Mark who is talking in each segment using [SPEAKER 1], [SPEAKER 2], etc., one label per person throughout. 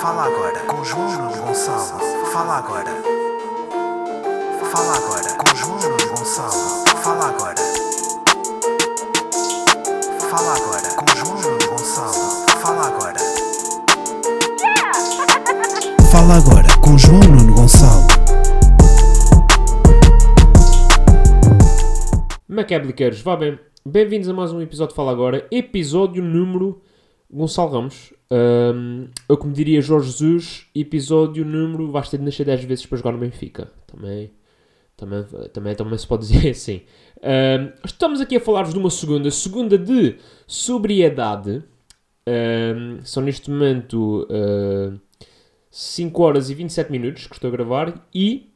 [SPEAKER 1] Fala agora com João Gonçalo. Fala agora. Fala agora com João Gonçalo. Fala agora. Fala agora com João Gonçalo. Fala agora. Fala agora com João Nuno Gonçalo.
[SPEAKER 2] Macabliqueiros, vá bem. Bem-vindos a mais um episódio de Fala Agora, episódio número Gonçalo Ramos. Ahm, eu como diria Jorge Jesus, episódio número vais ter de nascer 10 vezes para jogar no Benfica. Também, também, também, também se pode dizer assim. Ahm, estamos aqui a falar-vos de uma segunda, segunda de sobriedade. Ahm, são neste momento ah, 5 horas e 27 minutos que estou a gravar e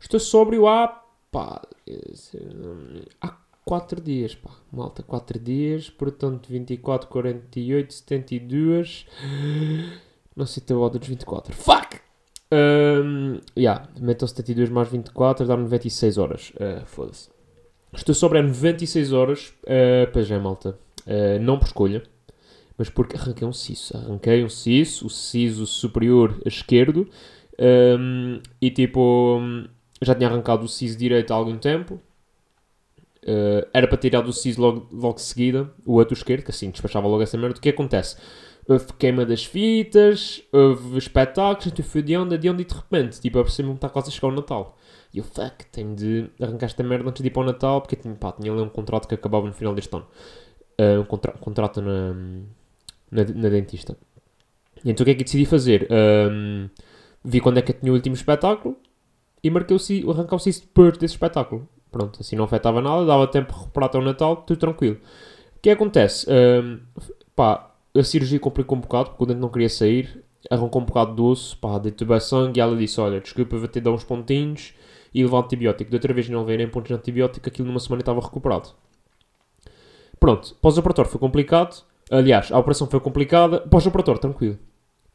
[SPEAKER 2] estou sóbrio há pá, há 4 dias, pá, malta, 4 dias, portanto 24, 48, 72, não sei se a volta dos 24, fuck! Um, yeah, metam 72 mais 24, dá 96 horas, uh, foda-se. Estou sobre a 96 horas, uh, pois é, malta, uh, não por escolha, mas porque arranquei um siso, arranquei um siso, o siso superior esquerdo, um, e tipo, já tinha arrancado o siso direito há algum tempo, Uh, era para tirar do siso logo, logo de seguida, o outro esquerdo, que assim despachava logo essa merda. O que acontece? Houve queima das fitas, houve espetáculos, então fui de onda, de onda e de repente, tipo, eu percebi-me que está quase a chegar o Natal. E eu, fuck, tenho de arrancar esta merda antes de ir para o Natal, porque tinha, pá, tinha ali um contrato que acabava no final deste ano. Uh, um contra contrato na, na, na, dentista. E então o que é que decidi fazer? Um, vi quando é que eu tinha o último espetáculo e marquei o, arrancar o siso depois desse espetáculo. Pronto, assim não afetava nada, dava tempo de recuperar até o Natal, tudo tranquilo. O que acontece? Um, pá, a cirurgia complicou um bocado, porque o dente não queria sair, arrancou um bocado do osso, pá, dei sangue e ela disse, olha, desculpa, vou ter de dar uns pontinhos e levar antibiótico. De outra vez não veio nem pontos de antibiótico, aquilo numa semana estava recuperado. Pronto, pós-operatório foi complicado, aliás, a operação foi complicada, pós-operatório tranquilo.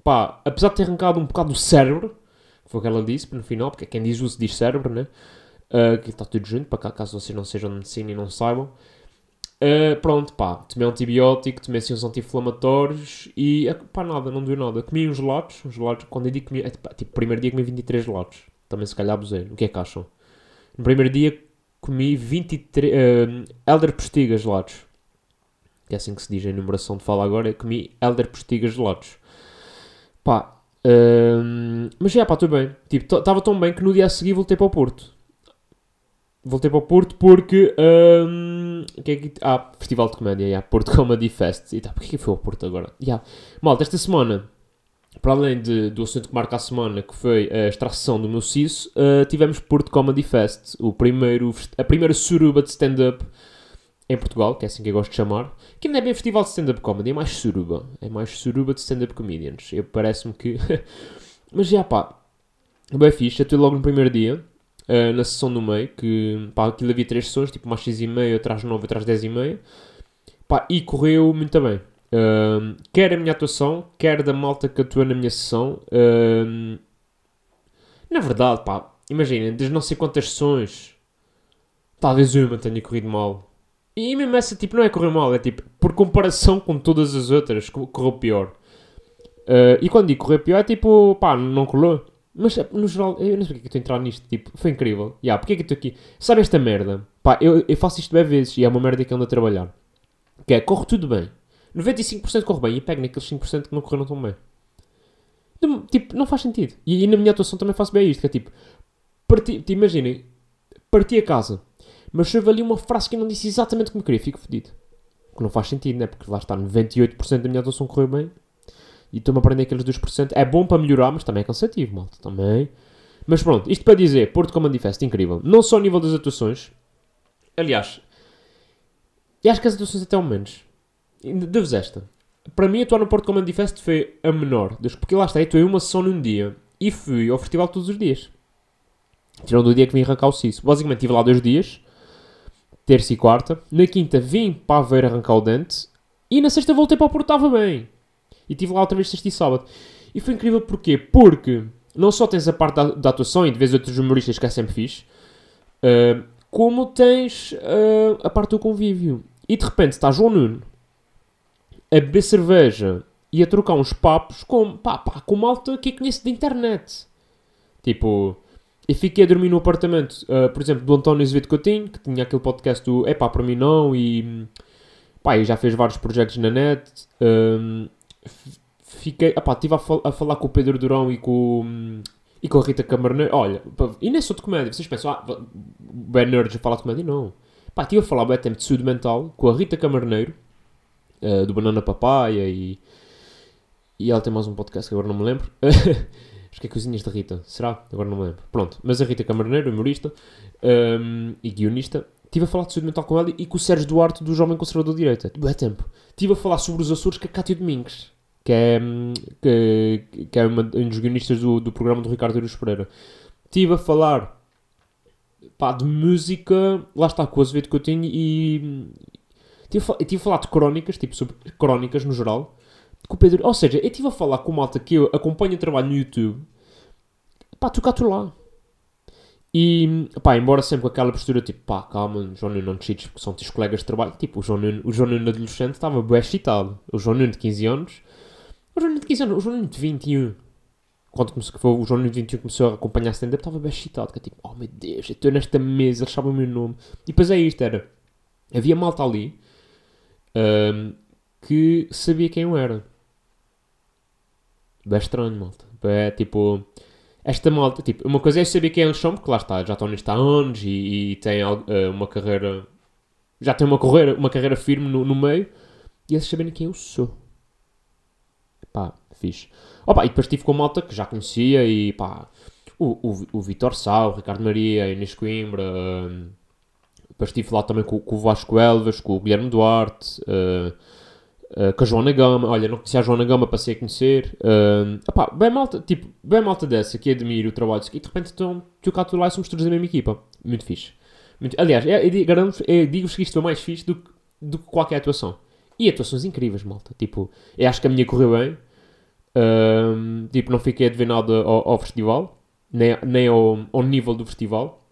[SPEAKER 2] Pá, apesar de ter arrancado um bocado do cérebro, foi o que ela disse no final, porque quem diz uso diz cérebro, né? Uh, que está tudo junto, para caso vocês não sejam de medicina e não saibam. Uh, pronto, pá, tomei antibiótico, tomei assim uns anti-inflamatórios e, uh, pá, nada, não deu nada. Comi uns gelados, uns gelados, quando eu digo comi, é, tipo, primeiro dia comi 23 gelados. Também se calhar abusei. O que é que acham? No primeiro dia comi 23, uh, Elder Postiga gelados. Que é assim que se diz a enumeração de fala agora. Comi Elder Postiga gelados. Pá, uh, mas já, pá, tudo bem. Tipo, estava tão bem que no dia a seguir voltei para o Porto voltei para o Porto porque. Um, que é que, ah, Festival de Comédia, yeah, Porto Comedy Fest. E tá, porquê que foi ao Porto agora? Yeah. Malta, esta semana, para além de, do assunto que marca a semana, que foi a extração do meu CISO, uh, tivemos Porto Comedy Fest, o primeiro, a primeira suruba de stand-up em Portugal, que é assim que eu gosto de chamar. Que não é bem festival de stand-up comedy, é mais suruba. É mais suruba de stand-up comedians. Parece-me que. Mas já pá, bem fixe, eu logo no primeiro dia uh, na sessão do meio, que pá, aquilo havia três sessões, tipo mais 6 e meia, atrás 9, atrás 10 e meia, pá, e correu muito bem. Uh, quer a minha atuação, quer da malta que atua na minha sessão. Uh, na verdade, pá, imaginem, das não sei quantas sessões, talvez uma tenha corrido mal. E mesmo essa, tipo, não é correr mal, é tipo, por comparação com todas as outras, correu pior. Uh, e quando digo correr pior, é tipo, pá, não colou. Mas, no geral, eu não sei porque é que estou a entrar nisto, tipo, foi incrível. Yeah, porque é que estou aqui? Sabe esta merda? Pá, eu, eu faço isto bem vezes e é uma merda que ando a trabalhar. Que é, corre tudo bem. 95% corre bem e pego naqueles 5% que não correram tão bem. Tipo, não faz sentido. E, e, na minha atuação também faço bem isto, que é tipo, parti, te imaginem, parti a casa, mas houve ali uma frase que eu não disse exatamente como queria, fico fodido. Que não faz sentido, né? Porque lá está, 98% da minha atuação correu bem e estou-me a aprender aqueles 2%. É bom para melhorar, mas também é cansativo, malta. Também. Mas pronto, isto para dizer, Porto Comedy Fest, incrível. Não só ao nível das atuações. Aliás, e acho que as atuações até ao menos. Deves esta. Para mim, atuar no Porto Comedy Fest foi a menor. Porque lá está, eu atuei uma sessão num dia. E fui ao festival todos os dias. Tirando o dia que vim arrancar o siso. Basicamente, estive lá dois dias. Terça e quarta. Na quinta vim para a ver arrancar o dente. E na sexta voltei para o Porto, estava bem. E estive lá outra vez sexta e sábado. E foi incrível porquê? Porque não só tens a parte da, da atuação e de vez outros humoristas que é sempre fixe, uh, como tens uh, a parte do convívio. E de repente está João Nuno a beber cerveja e a trocar uns papos com, pá, pá, com malta que eu conheço da internet. Tipo, eu fiquei a dormir no apartamento, uh, por exemplo, do António Azevedo Coutinho, que tinha aquele podcast do É pá, para mim não, e pá, e já fez vários projetos na net. Um, fiquei, pá, estive a, fal a, falar com o Pedro Durão e com, e com a Rita Camarneiro. Olha, e nem sou de comédia, vocês pensam, ah, bem nerds a falar de comédia? Não. Pá, estive a falar bem tempo de saúde mental com a Rita Camarneiro, uh, do Banana Papaya, e, e ela tem mais um podcast que agora não me lembro. Acho que é Cozinhas da Rita. Será? Agora não me lembro. Pronto. Mas a Rita Camarneiro, humorista um, e guionista, estive a falar de saúde mental com ela e com o Sérgio Duarte do Jovem Conservador de Direita. É tempo. Estive a falar sobre os Açores com a Cátia Domingues, que é, que, que é uma, um dos guionistas do, do programa do Ricardo Eros Pereira. Estive a falar pá, de música, lá está, com o Azevedo tenho e. Estive a, tive a falar de crónicas, tipo sobre crónicas no geral com o Pedro. Ou seja, eu estive a falar com malta que eu acompanho o trabalho no YouTube. Pá, tu cá tu lá. E, pá, embora sempre com aquela postura tipo, pá, calma, João Nuno, não te chites porque são teus colegas de trabalho. Tipo, o João Nuno, o João Nuno adolescente estava bem excitado. O João Nuno de 15 anos. O João Nuno de 15 anos, o João Nuno de 21. Quando começou, foi, o João Nuno de 21 começou a acompanhar stand-up, estava bem excitado. Que é tipo, oh meu Deus, eu estou nesta mesa, eles sabem o meu nome. E depois é isto, era. Havia malta ali um, que sabia quem eu era. Bem estranho, malta. É tipo. Esta malta, tipo, uma coisa é saber quem eles são, porque lá está, já estão nisto há anos e, e têm uh, uma carreira. Já têm uma carreira, uma carreira firme no, no meio e eles saberem quem eu sou. Pá, fixe. Opa, e depois estive com a malta que já conhecia e pá. O, o, o Vitor Sá, o Ricardo Maria, a Inês Coimbra. Uh, depois estive lá também com, com o Vasco Elvas, com o Guilherme Duarte. Uh, Uh, com a Joana Gama, olha, não conhecia a Joana Gama, passei a conhecer. Uh, bem malta, tipo, bem malta dessa, que admiro o trabalho e de repente estão, tu cá, tu lá somos todos da mesma equipa. Muito fixe. Muito, aliás, eu, eu, digo-vos que isto é mais fixe do, do que qualquer atuação. E atuações incríveis, malta. Tipo, eu acho que a minha correu bem. Uh, tipo, não fiquei a dever nada ao, ao festival, nem, nem ao, ao nível do festival.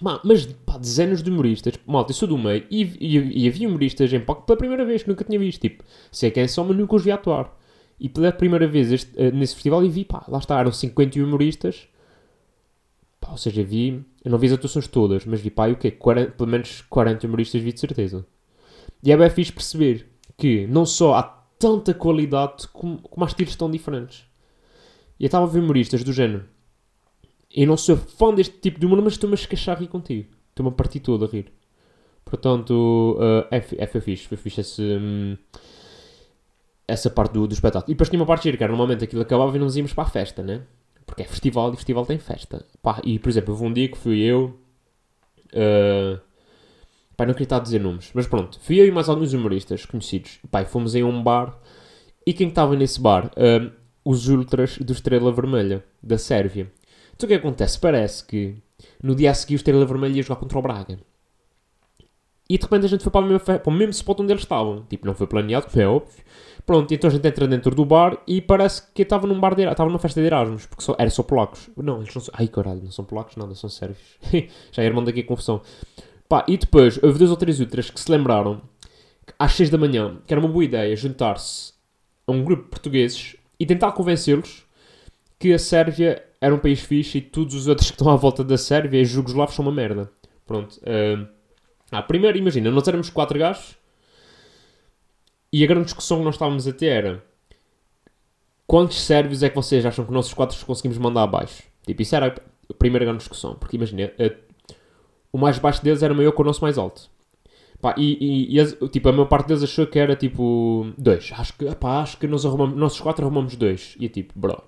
[SPEAKER 2] Mas, pá, dezenas de humoristas. Malta, eu sou do meio. E, e, e havia humoristas em palco pela primeira vez, que nunca tinha visto. Tipo, sei quem são, mas nunca os vi atuar. E pela primeira vez este, uh, nesse festival, e vi, pá, lá está, eram 51 humoristas. Pá, ou seja, vi. Eu não vi as atuações todas, mas vi, pá, o quê? 40, pelo menos 40 humoristas vi de certeza. E é bem fixe perceber que não só há tanta qualidade, como, como estilos tão diferentes. E eu estava a ver humoristas do género eu não sou fã deste tipo de humor, mas estou-me a escachar a rir contigo. Estou-me a partir todo a rir. Portanto, uh, é, é, foi fixe. Foi fixe esse, um, essa parte do, do espetáculo. E depois tinha uma parte gira, que era normalmente aquilo acabava e não íamos para a festa, né? Porque é festival e festival tem festa. Pá, e, por exemplo, houve um dia que fui eu... Uh, pá, não queria estar a dizer nomes. Mas pronto, fui eu e mais alguns humoristas conhecidos. Pá, fomos em um bar. E quem estava nesse bar? Uh, os ultras do Estrela Vermelha, da Sérvia. Então o que acontece? Parece que no dia a seguir o Estrela Vermelha ia jogar contra o Braga. E de repente a gente foi para o, mesmo, para o mesmo spot onde eles estavam. Tipo, não foi planeado, foi óbvio. Pronto, então a gente entra dentro do bar e parece que estava num bar de estava numa festa de Erasmus, porque só, era só polacos. Não, eles não são. Ai caralho, não são polacos, nada, são sérvios. Já irmão daqui a confusão. Pá, e depois houve dois ou três outras que se lembraram que às 6 da manhã que era uma boa ideia juntar-se a um grupo de portugueses e tentar convencê-los que a Sérvia era um país fixe e todos os outros que estão à volta da Sérvia e jugoslavos são uma merda. Pronto. Uh, ah, primeiro, imagina, nós éramos quatro gajos e a grande discussão que nós estávamos a ter era quantos sérvios é que vocês acham que nossos quatro conseguimos mandar abaixo? Tipo, isso era a primeira grande discussão. Porque imagina, uh, o mais baixo deles era maior que o nosso mais alto. Pá, e, e, e, tipo, a maior parte deles achou que era tipo dois. Acho que, pá, acho que nós arrumamos, nossos quatro arrumamos dois. E é tipo, bro,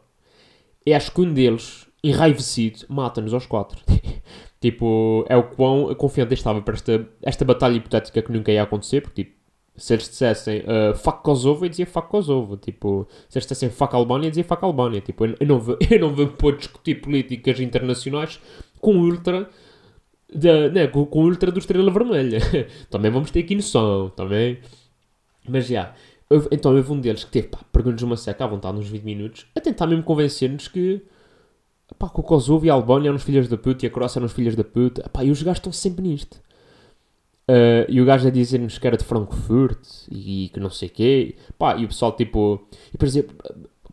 [SPEAKER 2] é acho que um deles, enraivecido, mata-nos aos quatro. tipo, é o quão confiante estava para esta, esta batalha hipotética que nunca ia acontecer, porque tipo, se eles dissessem uh, fuck Kosovo, eu dizia fuck Kosovo. Tipo, se eles dissessem fuck Albânia, eu dizia fuck Albânia. Tipo, eu, não vou, eu não vou pôr discutir políticas internacionais com ultra, da, né, com, com ultra do Estrela Vermelha. também vamos ter aqui noção, também. Mas já, Houve, então houve um deles que teve, pá, perguntas uma seca à vontade, uns 20 minutos, a tentar mesmo convencer-nos que, pá, que o Kosovo e a Albânia eram os filhos da puta e a Croácia eram os filhos da puta. Pá, e os gajos estão sempre nisto. Uh, e o gajo a dizer-nos que era de Frankfurt e, que não sei o quê. Pá, e o pessoal tipo. E depois dizer,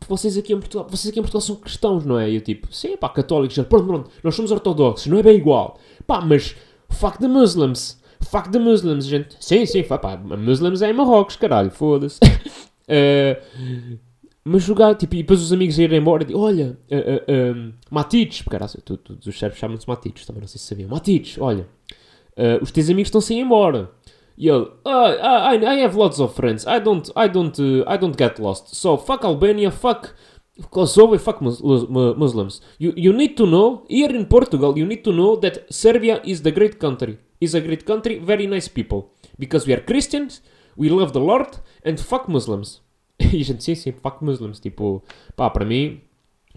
[SPEAKER 2] vocês aqui em Portugal, vocês aqui em Portugal são cristãos, não é? E eu tipo, sim, pá, católicos. Pronto, pronto, nós somos ortodoxos, não é bem igual. Pá, mas fuck the Muslims. Fuck the Muslims, gente. Sim, sim, pá, Muslims é em Marrocos, caralho, foda-se. uh, mas jogar, tipo, e depois os amigos irem embora digo, olha, uh, uh, Matites, caralho, todos os chefes chamam-se Matites, também não sei se sabiam. Matites, olha, uh, os teus amigos estão-se a ir embora. E ele, oh, I, I have lots of friends, I don't, I don't, uh, I don't get lost. So, fuck Albania, fuck Kosovo, fuck mus Muslims. You, you need to know, here in Portugal, you need to know that Serbia is the great country. Is a great country, very nice people. Because we are Christians, we love the Lord, and fuck Muslims. E gente, sim, sim, fuck Muslims. Tipo, pá, para mim,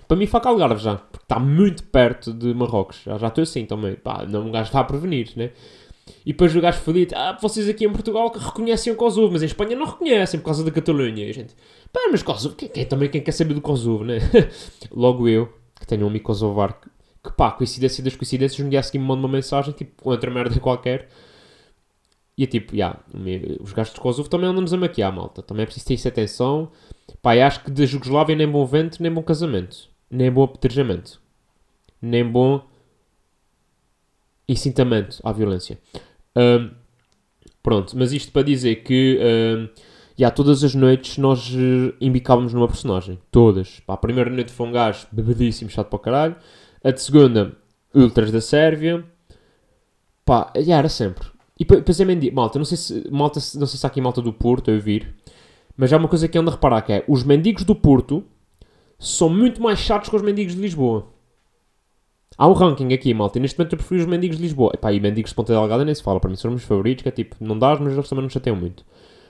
[SPEAKER 2] para mim fuck Algarve já. Porque está muito perto de Marrocos. Já, já estou assim também. Pá, não, um gajo está a prevenir, né? E depois o gajo fodido, ah, vocês aqui em Portugal que reconhecem o Kosovo, mas em Espanha não reconhecem por causa da Catalunha. E a gente, pá, mas Kosovo, quem, quem, também quem quer saber do Kosovo, né? Logo eu, que tenho um amigo kosovar, que, pá, coincidência das coincidências, um dia a seguir me manda uma mensagem, tipo, outra merda qualquer, e é tipo, yeah, os gajos de Kosovo também andam-nos a maquiar, malta. Também é preciso ter isso atenção. Pá, acho que da Jugoslávia nem bom vento, nem bom casamento. Nem bom apedrejamento. Nem bom incitamento à violência. Um, pronto, mas isto para dizer que um, yeah, todas as noites nós uh, embicávamos numa personagem. Todas. Pá, a primeira noite foi um gajo bebedíssimo, chato para o caralho. A de segunda, Ultras da Sérvia. Pá, yeah, era sempre. E depois é mendigo. Malta, não sei, se, malta, não sei se há aqui malta do Porto a vir, mas há uma coisa que ando a reparar que é os mendigos do Porto são muito mais chatos que os mendigos de Lisboa. Há um ranking aqui, malta, e neste momento eu prefiro os mendigos de Lisboa. Epá, e mendigos de Ponta Delgada nem se fala, para mim são os meus favoritos, que é tipo, não dás, mas eles também não chateiam muito.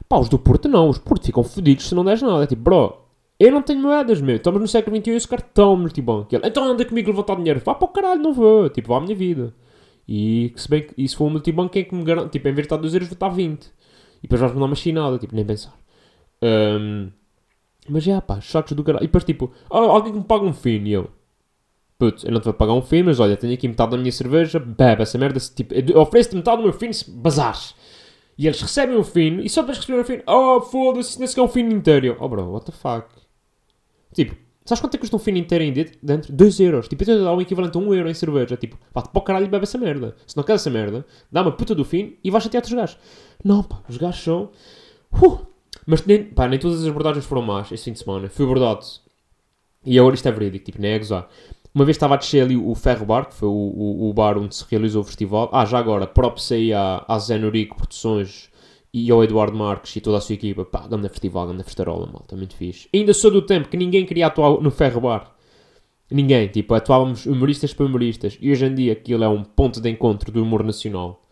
[SPEAKER 2] Pá, os do Porto não, os Porto ficam fodidos se não des nada. É tipo, bro, eu não tenho moedas, meu, estamos no século XXI e esse cartão multibanco. Então anda comigo levantar dinheiro. Vá para o caralho, não vou. Tipo, vá à minha vida. E se bem que, e se for um multibanco, quem é que me garante? Tipo, em vez de estar 2 euros, vou estar 20. E depois vais-me dar uma chinada, tipo, nem pensar. Um, mas já, pá, chatos do caralho. E depois, tipo, oh, alguém que me paga um fim. E eu, putz, eu não te vou pagar um fim, mas olha, tenho aqui metade da minha cerveja, bebe essa merda. Tipo, ofereço-te metade do meu fim se bazares. E eles recebem o fim, e só depois receber o fim, oh, foda-se, nesse que é um fim inteiro. Oh, bro, what the fuck? Tipo, Sabes quanto é que custa um fino inteiro aí dentro? 2 euros. Tipo, eu dá um equivalente a 1 um euro em cerveja. Tipo, pá-te para o caralho e bebe essa merda. Se não queres essa merda, dá uma puta do fino e vais chatear os gajos. Não, pá, os gajos são... Uh! Mas nem, pá, nem todas as abordagens foram más este fim de semana. Fui abordado. E agora isto é verídico, tipo, nem é gozar. Uma vez estava a descer ali o Ferro Bar, que foi o, o, o bar onde se realizou o festival. Ah, já agora, props aí à, à Zé Norico Produções e ao Eduardo Marques e toda a sua equipa, pá, ganda festival, ganda festarola, malta, muito fixe. Ainda sou do tempo que ninguém queria atuar no Ferro Bar. Ninguém, tipo, atuávamos humoristas para humoristas. E hoje em dia aquilo é um ponto de encontro do humor nacional.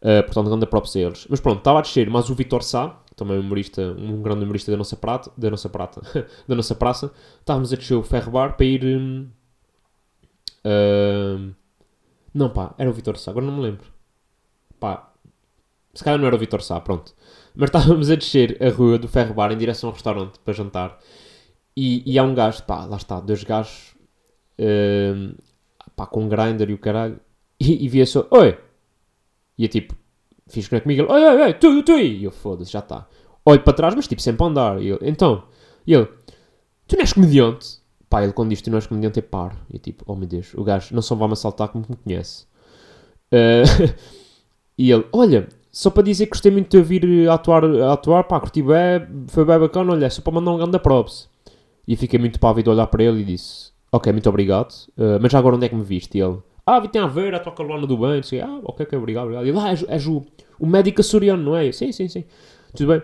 [SPEAKER 2] Uh, portanto, ganda props a eles. Mas pronto, estava a descer, mas o Vitor Sá, também um humorista, um grande humorista da nossa prata, da nossa prata, da nossa praça, estávamos a descer o Ferro Bar para ir... Uh, não, pá, era o Vitor Sá, agora não me lembro. Pá, se calhar não era o Vitor Sá, pronto. Mas estávamos a descer a rua do Ferro Bar em direção ao restaurante para jantar. E, e há um gajo, pá, lá está, dois gajos, uh, pá, com um grinder e o caralho. E, e via só, oi! E eu tipo, fiz com comigo, ele, oi, oi, oi, tu, tu, e eu, foda-se, já está. Olho para trás, mas tipo, sempre a andar. E ele, então, e ele, tu não és comediante? Pá, ele quando diz tu não és comediante é paro. E eu tipo, oh meu Deus, o gajo não só vai-me assaltar como me conhece. Uh, e ele, olha, só para dizer que gostei muito de vir a atuar, a atuar pá, curti bem, foi bem bacana, olha, só para mandar um grande props. E fiquei muito pávido a olhar para ele e disse, ok, muito obrigado, uh, mas já agora onde é que me viste? E ele, ah, vi tem a ver, a tua Carolina do bem, disse, ah, ok, ok, obrigado, obrigado. E ele, ah, és, és o, o médico açoriano, não é? sim, sim, sim, tudo bem.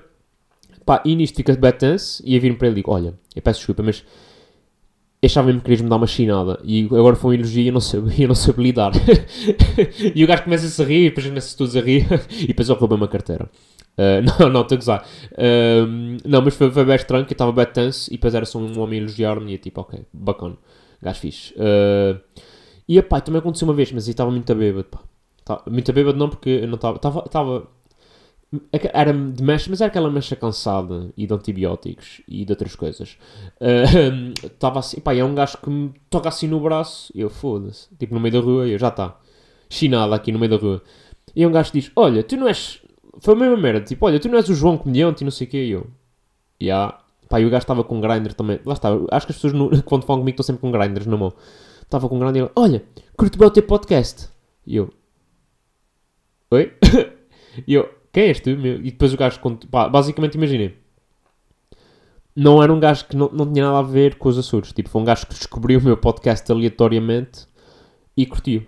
[SPEAKER 2] Pá, e nisto fica bad tense, e eu vir para ele e digo, olha, eu peço desculpa, mas achava mesmo que querias me dar uma chinada e agora foi um elogio e eu não eu não lidar. e o gajo começa a rir, depois começa todos a rir e depois eu roubei uma carteira. Uh, não, não, estou a gozar. Não, mas foi, foi bem estranho que eu estava bem tense e depois era só um homem elogiar-me e eu tipo, ok, bacana, gajo fixe. Uh, e pá, também aconteceu uma vez, mas eu estava muito a bêbado, pá. Tá, muito a bêbado não porque eu não estava, estava era de mecha, mas era aquela mecha cansada e de antibióticos e de outras coisas. Estava uh, assim, pá, é um gajo que me toca assim no braço e eu foda-se, tipo no meio da rua, e eu já está, chinada aqui no meio da rua. E um gajo diz: Olha, tu não és. Foi a mesma merda. Tipo, olha, tu não és o João Comediante e não sei o quê. E eu: Ya. Yeah. Pá, e o gajo estava com grinder também. Lá está. Acho que as pessoas no, quando falam comigo estão sempre com grinders na mão. Estava com grinder e ele: Olha, curto bem o teu podcast. E eu: Oi? e eu: Quem tu? Meu? E depois o gajo. Pá, basicamente, imaginem não era um gajo que não, não tinha nada a ver com os Açores. Tipo, foi um gajo que descobriu o meu podcast aleatoriamente e curtiu.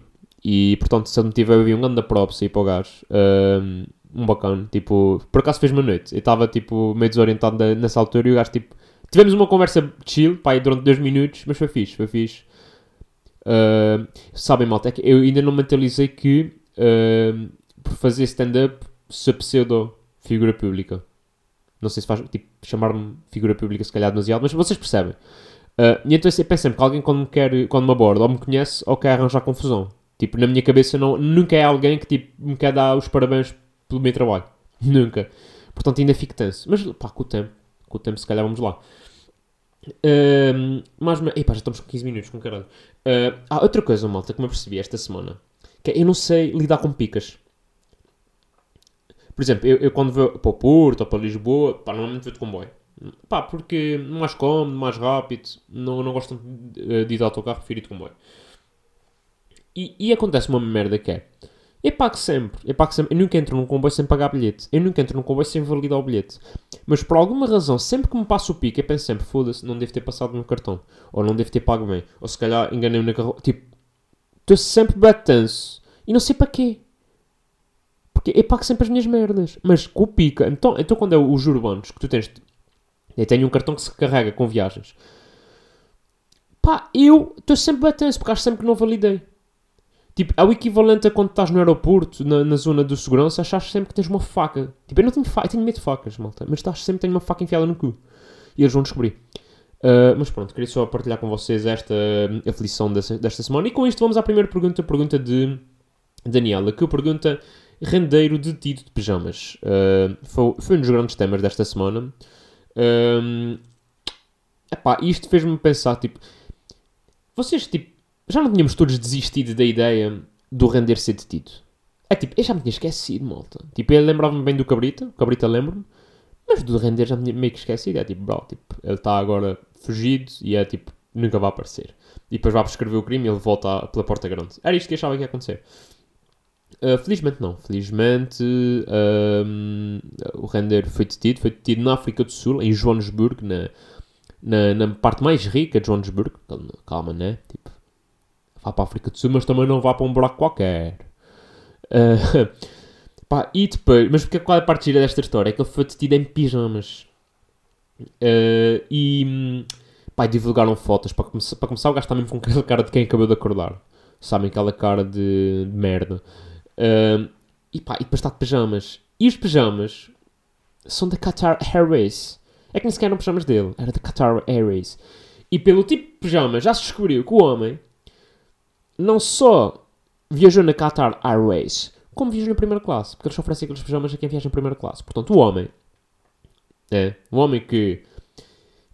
[SPEAKER 2] E, portanto, se ele me tiver a ouvir um grande props aí para o gajo, um, um bacana. Tipo, por acaso fez-me noite. Eu estava, tipo, meio desorientado nessa altura e o gajo, tipo... Tivemos uma conversa chill, pá, durante dois minutos, mas foi fixe, foi fixe. Uh, sabem, malta, é que eu ainda não mentalizei que uh, por fazer stand-up sou pseudo figura pública. Não sei se faz, tipo, chamar-me figura pública se calhar demasiado, mas vocês percebem. Uh, e então eu penso sempre que alguém quando me, quer, quando me aborda ou me conhece ou quer arranjar confusão. Tipo, na minha cabeça não, nunca é alguém que tipo, me quer dar os parabéns pelo meu trabalho. Nunca. Portanto ainda fico tenso. Mas pá, com o tempo. Com o tempo se calhar vamos lá. Uh, mas, epá, já estamos com 15 minutos, com caralho. Uh, ah, outra coisa, malta, que me apercebi esta semana. Que é, eu não sei lidar com picas. Por exemplo, eu, eu quando vou para o Porto ou para Lisboa, pá, normalmente vou de comboio. Pá, porque mais cómodo, mais rápido, não, não gosto de, de ir de autocarro, prefiro ir de comboio. E, e acontece uma merda que é, eu pago sempre, eu pago sempre, eu nunca entro num comboio sem pagar bilhete, eu nunca entro num comboio sem validar o bilhete. Mas por alguma razão, sempre que me passo o pico, eu penso sempre, foda-se, não devo ter passado no cartão, ou não devo ter pago bem, ou se calhar enganei-me na carro, tipo, estou sempre batanço, e não sei para quê. Porque eu pago sempre as minhas merdas. Mas com o pica. Então, então quando é os urbanos que tu tens. Eu tenho um cartão que se carrega com viagens. Pá, eu estou sempre batendo porque acho sempre que não validei. Tipo, é o equivalente a quando estás no aeroporto, na, na zona de segurança, achas sempre que tens uma faca. Tipo, eu não tenho faca, tenho medo de facas, malta. Mas estás sempre tenho uma faca enfiada no cu. E eles vão descobrir. Uh, mas pronto, queria só partilhar com vocês esta aflição desta, desta semana. E com isto vamos à primeira pergunta, pergunta de Daniela, que pergunta rendeiro detido de pijamas. Uh, foi, foi, um dos grandes temas desta semana. Um, epá, isto fez-me pensar, tipo... Vocês, tipo... Já não tínhamos todos desistido da ideia do render ser detido? É tipo, eu já me tinha esquecido, malta. Tipo, eu lembrava-me bem do Cabrita. O Cabrita lembro-me. Mas do render já me tinha meio que esquecido. É tipo, bro, tipo, ele está agora fugido e é tipo, nunca vai aparecer. E depois vai prescrever o crime e ele volta pela porta grande. Era isto que eu achava que ia acontecer. Uh, felizmente não. Felizmente um, o render foi detido. Foi detido na África do Sul, em Joanesburgo, na, na, na parte mais rica de Joanesburgo. Calma, né? Tipo, vá para a África do Sul, mas também não vá para um buraco qualquer. Uh, pá, e depois, mas porque, qual é a parte gira desta história? É que ele foi detido em pijamas. Uh, e pá, divulgaram fotos. Para começar, para começar, o gajo está mesmo com aquela cara de quem acabou de acordar. Sabem, aquela cara de, de merda. E pá, e depois está de pijamas. E os pijamas são da Qatar Airways. É que nem sequer eram pijamas dele, era da Qatar Airways. E pelo tipo de pijamas já se descobriu que o homem não só viajou na Qatar Airways, como viajou na primeira classe. Porque eles oferecem aqueles pijamas a quem viaja em primeira classe. Portanto, o homem, é, um homem que,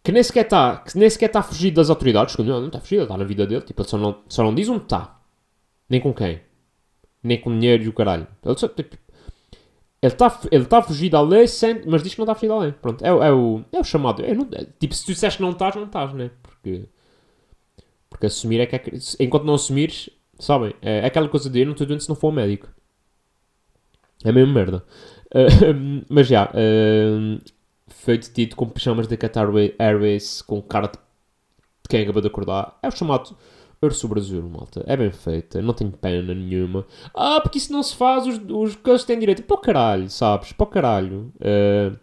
[SPEAKER 2] que nem sequer está está fugido das autoridades, que não, não está fugido, está na vida dele, tipo, ele só não, só não diz onde está, nem com quem nem com dinheiro e o caralho. Ele só, tipo, ele está ele tá a lei, sem, mas diz que não está a da lei. Pronto, é, é, o, é o chamado. É, não, é, tipo, se tu disseste que não estás, não estás, né? Porque, porque assumir é que é, enquanto não assumires, sabem, é, é aquela coisa de eu não estou doente se não for médico. É mesmo merda. Uh, mas já, uh, foi detido com pijamas da Qatar Airways com cara de, de quem acabou de acordar. É o chamado Urso Brasil, malta. É bem feita, não tem pena nenhuma. Ah, porque isso não se faz, os, os coisas têm direito. O caralho, sabes? O caralho. Uh,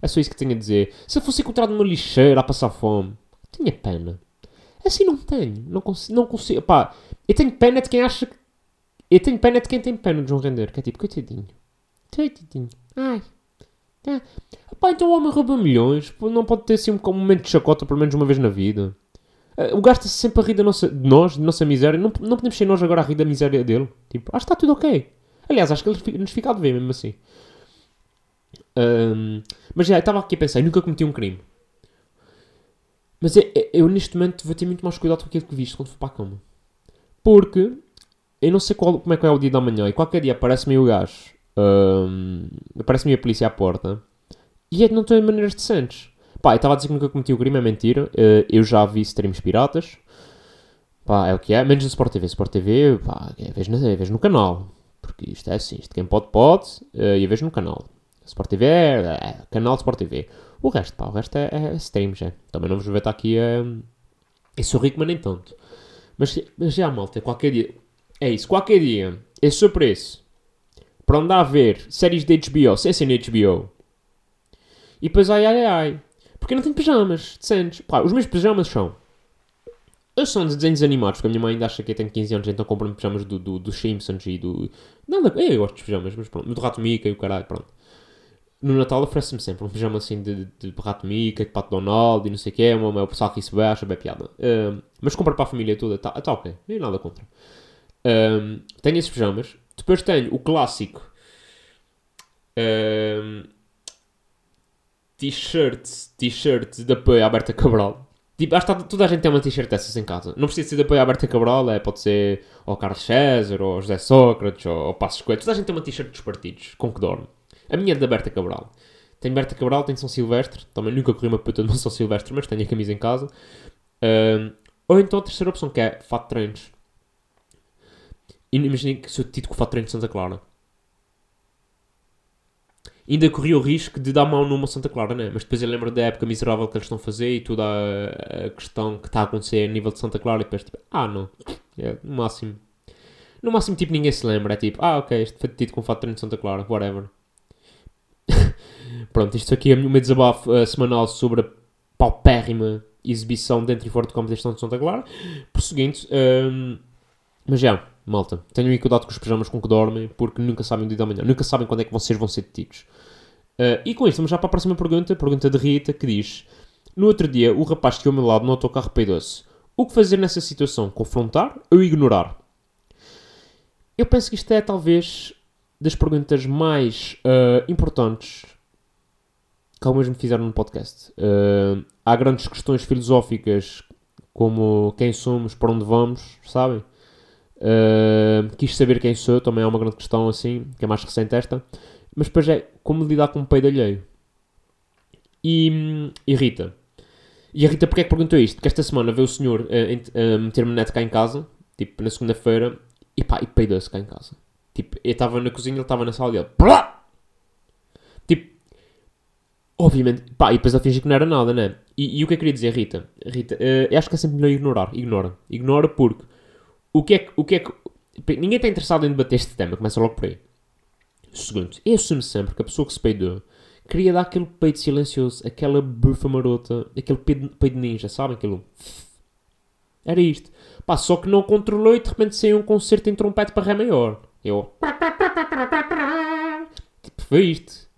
[SPEAKER 2] é só isso que tenho a dizer. Se eu fosse encontrado numa lixeira a passar fome, tinha pena. Assim não tenho. Não consigo. Não consigo pá, eu tenho pena de quem acha que. Eu tenho pena de quem tem pena de João Render. Que é tipo, coitadinho. Coitadinho. Ai. Ah. Pá, então o homem rouba milhões. Não pode ter assim um momento de chacota pelo menos uma vez na vida. Uh, o gajo está sempre a rir da nossa, de nós, da nossa miséria. Não, não podemos ser nós agora a rir da miséria dele. Tipo, acho que está tudo ok. Aliás, acho que ele nos fica a dever mesmo assim. Um, mas já, estava aqui a pensar, nunca cometi um crime. Mas eu, eu, neste momento vou ter muito mais cuidado com aquilo que viste quando for para a cama. Porque eu não sei qual, como é que é o dia da manhã, e qualquer dia aparece-me o gajo, hum, aparece-me a polícia à porta, e é de não ter maneiras decentes. Pá, eu estava a dizer que nunca cometi o crime, é mentira. Uh, eu já vi streams piratas. Pá, é o que é. Menos no Sport TV. Sport TV, pá, é vejo, é vejo no canal. Porque isto é assim, isto quem pode, pode, uh, e eu vejo no canal. Sport TV é, é, canal de Sport TV. O resto, pá, o resto é, é streams, é. Também não vos ver estar aqui a... Uh, eu sou rico, mas nem tanto. Mas, mas já, malta, qualquer dia... É isso, qualquer dia, esse seu preço, para andar a ver séries de HBO, sem ser na HBO, e depois ai ai ai, porque eu não tenho pijamas decentes. Pá, os meus pijamas são. Eles são de desenhos animados, porque a minha mãe ainda acha que eu tenho 15 anos, então compra-me pijamas do, do, do Simpsons e do. Nada, eu gosto de pijamas, mas pronto. Do Rato Mica e o caralho, pronto. No Natal oferece-me sempre um pijama assim de, de, de Rato Mica, de Pato Donald e não sei o que é. O pessoal que se baixa, bem piada. Mas compra para a família toda, tá, tá ok, nem nada contra. Tenho esses pijamas. Depois tenho o clássico. Uh, t-shirts, t-shirts de apoio à Berta Cabral. Tipo, acho que toda a gente tem uma t-shirt dessas em casa. Não precisa ser de apoio à Berta Cabral, é, pode ser ao Carlos César, ou José Sócrates, ou ao Passos Coelho. Toda a gente tem uma t-shirt dos partidos, com que dorme. A minha é da Berta Cabral. Tenho Berta Cabral, tenho São Silvestre. Também nunca corri uma puta de São Silvestre, mas tenho a camisa em casa. Ou então a terceira opção, que é fato de treinos. Imaginem que sou tido com o fato de treinos de Santa Clara ainda corria o risco de dar mão numa Santa Clara, né? Mas depois eu lembro da época miserável que eles estão a fazer e toda a, a questão que está a acontecer a nível de Santa Clara e depois tipo, ah não, é, no máximo. No máximo, tipo, ninguém se lembra. É tipo, ah, ok, este foi detido com fato de de Santa Clara, whatever. Pronto, isto aqui é o meu desabafo uh, semanal sobre a paupérrima exibição dentro e fora de competição de Santa Clara. Prosseguindo, um, ehm, mas já, malta, tenham cuidado com os pijamas com que dormem, porque nunca sabem o dia da manhã, nunca sabem quando é que vocês vão ser detidos. Uh, e com isto, vamos já para a próxima pergunta, pergunta de Rita, que diz: No outro dia, o rapaz que ao meu lado no autocarro peidou-se. O que fazer nessa situação? Confrontar ou ignorar? Eu penso que isto é talvez das perguntas mais uh, importantes que algumas me fizeram no podcast. Uh, há grandes questões filosóficas como quem somos, para onde vamos, sabem? Uh, quis saber quem sou, também é uma grande questão assim, que é mais recente esta. Mas depois é como lidar com um peido alheio. E, e Rita. E a Rita porque é que perguntou isto? Porque esta semana veio o senhor uh, uh, meter-me neto cá em casa, tipo, na segunda-feira, e pá, e peidou-se cá em casa. Tipo, eu estava na cozinha, ele estava na sala e ele... Tipo, obviamente, pá, e depois ele fingiu que não era nada, né? E, e o que eu queria dizer, Rita? Rita, uh, eu acho que é sempre melhor ignorar. Ignora. Ignora porque o que é que... O que, é que ninguém está interessado em debater este tema, começa logo por aí. Segundo, eu assumo sempre que a pessoa que se peidou queria dar aquele peito silencioso, aquela bufa marota, aquele peido ninja, sabem? Aquilo. Era isto. Pá, só que não controlou e de repente saiu um concerto em trompete para Ré maior. Eu. Tipo, foi isto.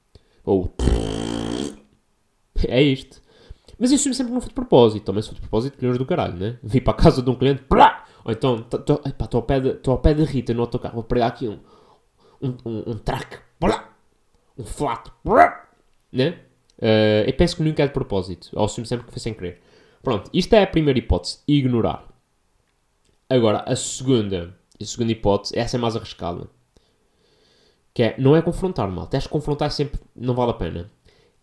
[SPEAKER 2] Ou. É isto. Mas isso sempre não foi de propósito. Também se foi de propósito, milhões do caralho, né? Vi para a casa de um cliente. Ou então, estou ao, pé de, ao pé da Rita no autocarro. Vou pregar aqui um um, um, um track, um flat, né? Uh, eu penso que nunca é de propósito, ou assumo sempre que foi sem querer. Pronto, isto é a primeira hipótese, ignorar. Agora, a segunda, a segunda hipótese, essa é mais arriscada. Que é, não é confrontar, mal. Acho que confrontar sempre não vale a pena.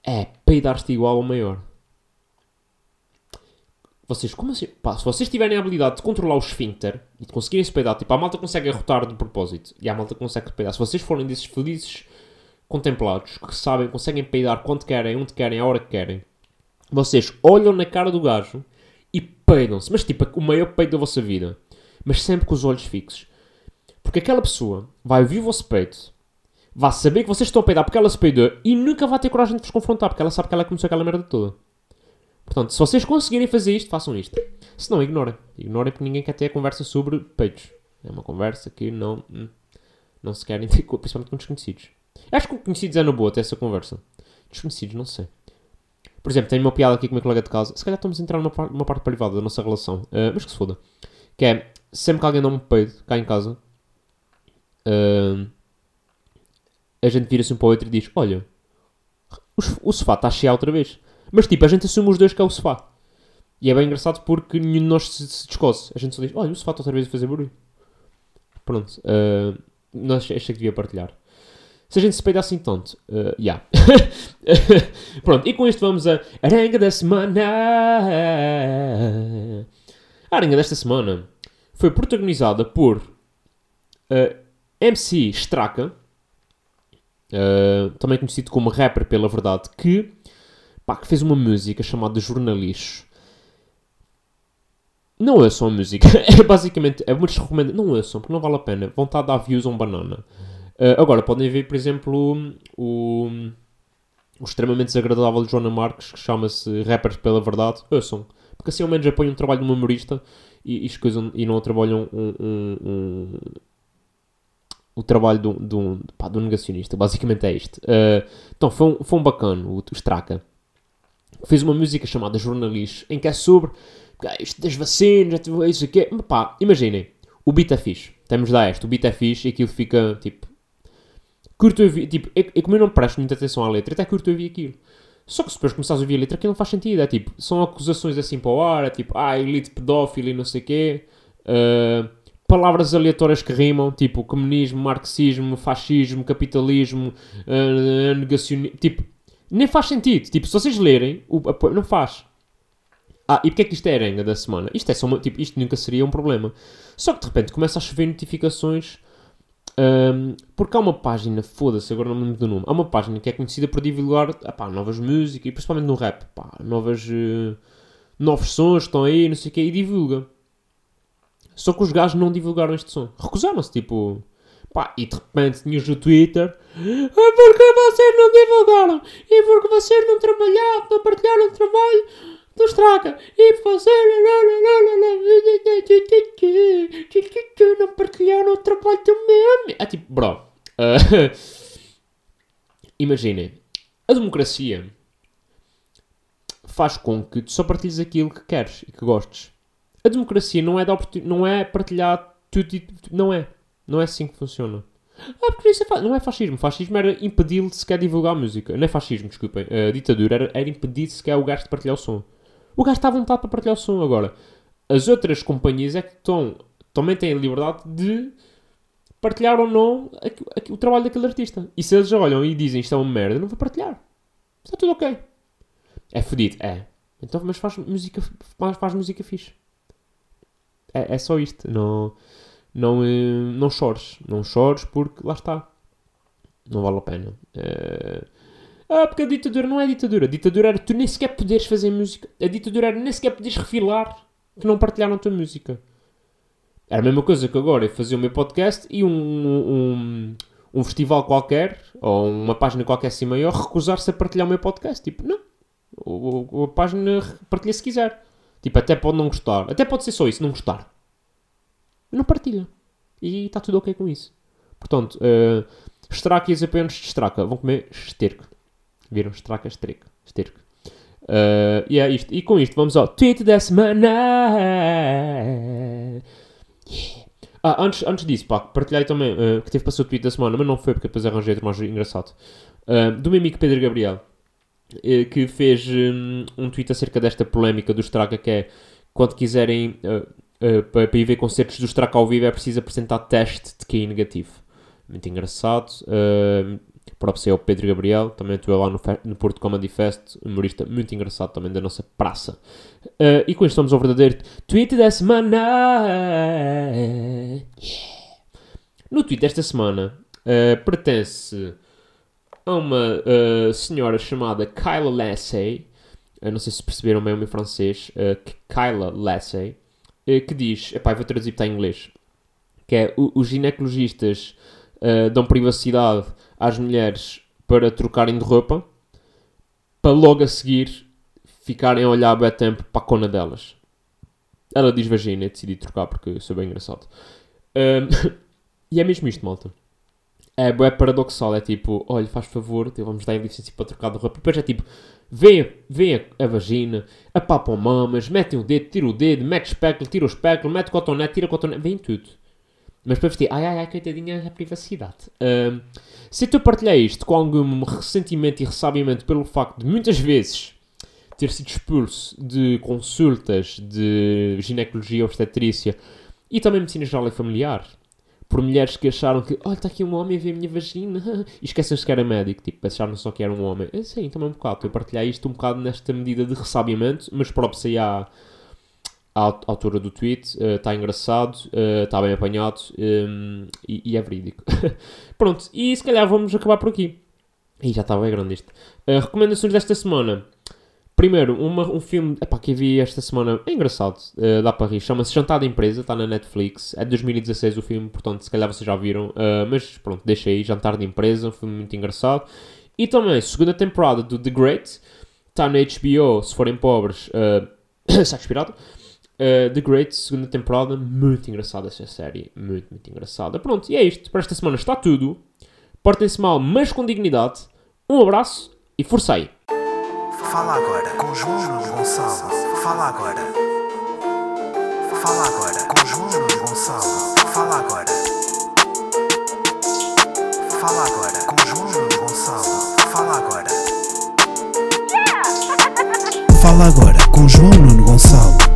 [SPEAKER 2] É peidar-te igual ou maior. Vocês, como assim? Pá, se vocês tiverem a habilidade de controlar o esfíncter e de conseguirem se peidar, tipo, a malta consegue arrotar de propósito e a malta consegue peidar. Se vocês forem desses felizes contemplados que sabem, conseguem peidar quando querem, onde querem, a hora que querem, vocês olham na cara do gajo e peidam-se. Mas tipo, o maior peido da vossa vida. Mas sempre com os olhos fixos. Porque aquela pessoa vai ouvir o vosso peito, vai saber que vocês estão a peidar porque ela se peidou e nunca vai ter coragem de vos confrontar porque ela sabe que ela começou aquela merda toda. Portanto, se vocês conseguirem fazer isto, façam isto. Se não, ignorem. Ignorem porque ninguém quer ter a conversa sobre peitos. É uma conversa que não, hum, não se querem ter, principalmente com desconhecidos. Acho que conhecidos é na boa ter essa conversa. Desconhecidos, não sei. Por exemplo, tenho uma piada aqui com o meu colega de casa. Se calhar estamos a entrar numa, parte, numa parte privada da nossa relação. Uh, mas que se foda. Que é, sempre que alguém dá um peido cá em casa, uh, a gente vira-se um para o outro e diz: Olha, o, o sofá está cheio outra vez. Mas tipo, a gente assume os dois que é o sofá. E é bem engraçado porque nenhum de nós se, se descoce. A gente só diz, olha, o sofá está outra vez a fazer barulho. Pronto. Uh, não achei, achei que devia partilhar. Se a gente se peida assim tanto, uh, yeah. Pronto, e com isto vamos a Arenga da Semana. A Arenga desta semana foi protagonizada por uh, MC Straka, uh, também conhecido como rapper pela verdade, que, pá, que fez uma música chamada Jornalixo. Não ouçam a música, é basicamente, é uma desrecomenda, não ouçam, porque não vale a pena, estar a dar views a um banana. Uh, agora, podem ver, por exemplo, o, o extremamente desagradável de Joana Marques, que chama-se Rappers pela Verdade, ouçam. Porque assim ao menos apoiam o trabalho de um humorista e, e, escusam, e não trabalham um, um, um, o trabalho de um, de, um, pá, de um negacionista. Basicamente é isto. Uh, então, foi um, foi um bacano, o, o Straka. Fez uma música chamada Jornalista, em que é sobre isto das vacinas, isso aqui. Pá, imaginem, o beat é fixe. Temos da este, o beat é fixe e aquilo fica tipo curto ouvir, tipo, é, é como eu não presto muita atenção à letra, até curto ouvir aquilo. Só que se depois começares a ouvir a letra, aquilo não faz sentido. É tipo, são acusações assim para o ar, é tipo, ah, elite pedófilo e não sei o quê. Uh, palavras aleatórias que rimam, tipo comunismo, marxismo, fascismo, capitalismo, uh, negacionismo. Tipo, nem faz sentido. Tipo, se vocês lerem, o, não faz. Ah, e porque é que isto é a arenga da semana? Isto é só uma, tipo, isto nunca seria um problema. Só que de repente começa a chover notificações um, porque há uma página, foda-se, agora não me lembro do nome, há uma página que é conhecida por divulgar epá, novas músicas, e principalmente no rap, epá, novas, uh, novos sons estão aí, não sei o quê, e divulga. Só que os gajos não divulgaram este som. Recusaram-se, tipo... Pá, e de repente tinhas no Twitter ah, porque vocês não divulgaram e porque vocês não trabalharam, não partilharam o trabalho do Straka e vocês não partilharam o trabalho do meu é tipo, bro uh, imaginem a democracia faz com que tu só partilhes aquilo que queres e que gostes a democracia não é, da não é partilhar tudo e não é não é assim que funciona ah, porque isso é não é fascismo. Fascismo era impedir-lhe sequer divulgar a música. Não é fascismo, desculpem. A ditadura era, era impedir sequer o gajo de partilhar o som. O gajo está à vontade para partilhar o som agora. As outras companhias é que estão, também têm a liberdade de partilhar ou não o trabalho daquele artista. E se eles olham e dizem isto é uma merda, não vou partilhar. Está tudo ok. É fodido? É. Então, mas faz música, faz, faz música fixe. É, é só isto. Não, não, eh, não chores. Não chores porque lá está. Não vale a pena. É... Ah, porque a ditadura não é ditadura. A ditadura era tu nem sequer poderes fazer música. A ditadura era nem sequer poderes refilar que não partilharam a tua música. Era a mesma coisa que agora eu fazer o meu podcast e um, um, um festival qualquer, ou uma página qualquer assim maior, recusar-se a partilhar o meu podcast. Tipo, não. O, a página partilha se quiser. Tipo, até pode não gostar. Até pode ser só isso, não gostar. Não partilha. E está tudo ok com isso. Portanto, uh, estraca e apenas de estraca. Vão comer esterco. Viram? Estraca, esterco. esterco. Uh, e é isto. E com isto vamos ao tweet da semana. Yeah. Ah, antes, antes disso, pá, partilhei também uh, que teve para o tweet da semana, mas não foi porque depois arranjei outro mais engraçado. Uh, do meu amigo Pedro Gabriel, que fez um, um tweet acerca desta polémica do Straka, que é quando quiserem para, para ir ver concertos do Straka ao vivo é preciso apresentar teste de QI negativo. Muito engraçado. Uh, próprio ser o Pedro Gabriel, também atuou lá no, no Porto Comedy Fest, humorista muito engraçado também da nossa praça. Uh, e com isto estamos ao verdadeiro tweet da semana. No tweet desta semana uh, pertence a uma uh, senhora chamada Kyla Lassay, uh, não sei se perceberam bem o meu francês, uh, Kyla Lassay, que diz, epá, vou traduzir para inglês, que é os ginecologistas dão privacidade às mulheres para trocarem de roupa, para logo a seguir ficarem a olhar bem tempo para a cona delas. Ela diz vagina decidi trocar porque sou bem engraçado. Um, e é mesmo isto, malta. É bem paradoxal, é tipo, olha, faz favor, vamos dar licença para trocar de roupa. E depois é tipo, vem, vem a, a vagina, apapam mamas, metem o dedo, tira o dedo, mete espéculo, tira o espéculo, mete cotonete, tira cotonete, vem tudo. Mas para vestir, ai ai ai, coitadinha, a privacidade. Se eu partilhar isto com algum ressentimento e ressabiamento pelo facto de muitas vezes ter sido expulso de consultas de ginecologia obstetrícia e também medicina geral e familiar, por mulheres que acharam que, olha, está aqui um homem a ver a minha vagina, e esquecem-se que era médico, tipo, acharam só que era um homem. Eu, sim, também um bocado, a partilhar isto um bocado nesta medida de ressabiamento, mas próprio aí à, à altura do tweet, está engraçado, está bem apanhado um, e, e, é verídico. Pronto, e se calhar vamos acabar por aqui. E já está bem grande isto. Uh, recomendações desta semana. Primeiro, uma, um filme epá, que vi esta semana, é engraçado, uh, dá para rir, chama-se Jantar da Empresa, está na Netflix, é de 2016 o filme, portanto se calhar vocês já viram, uh, mas pronto, deixa aí, Jantar da Empresa, um filme muito engraçado. E também, segunda temporada do The Great, está na HBO, se forem pobres, uh, está expirado. Uh, The Great, segunda temporada, muito engraçada essa série, muito, muito engraçada. Pronto, e é isto, para esta semana está tudo. Portem-se mal, mas com dignidade. Um abraço e Fala agora com João Gonçalo.
[SPEAKER 1] Fala agora. Fala agora com João Gonçalo. Fala agora. Fala agora com João Gonçalo. Fala agora. Fala agora com João Nuno Gonçalo.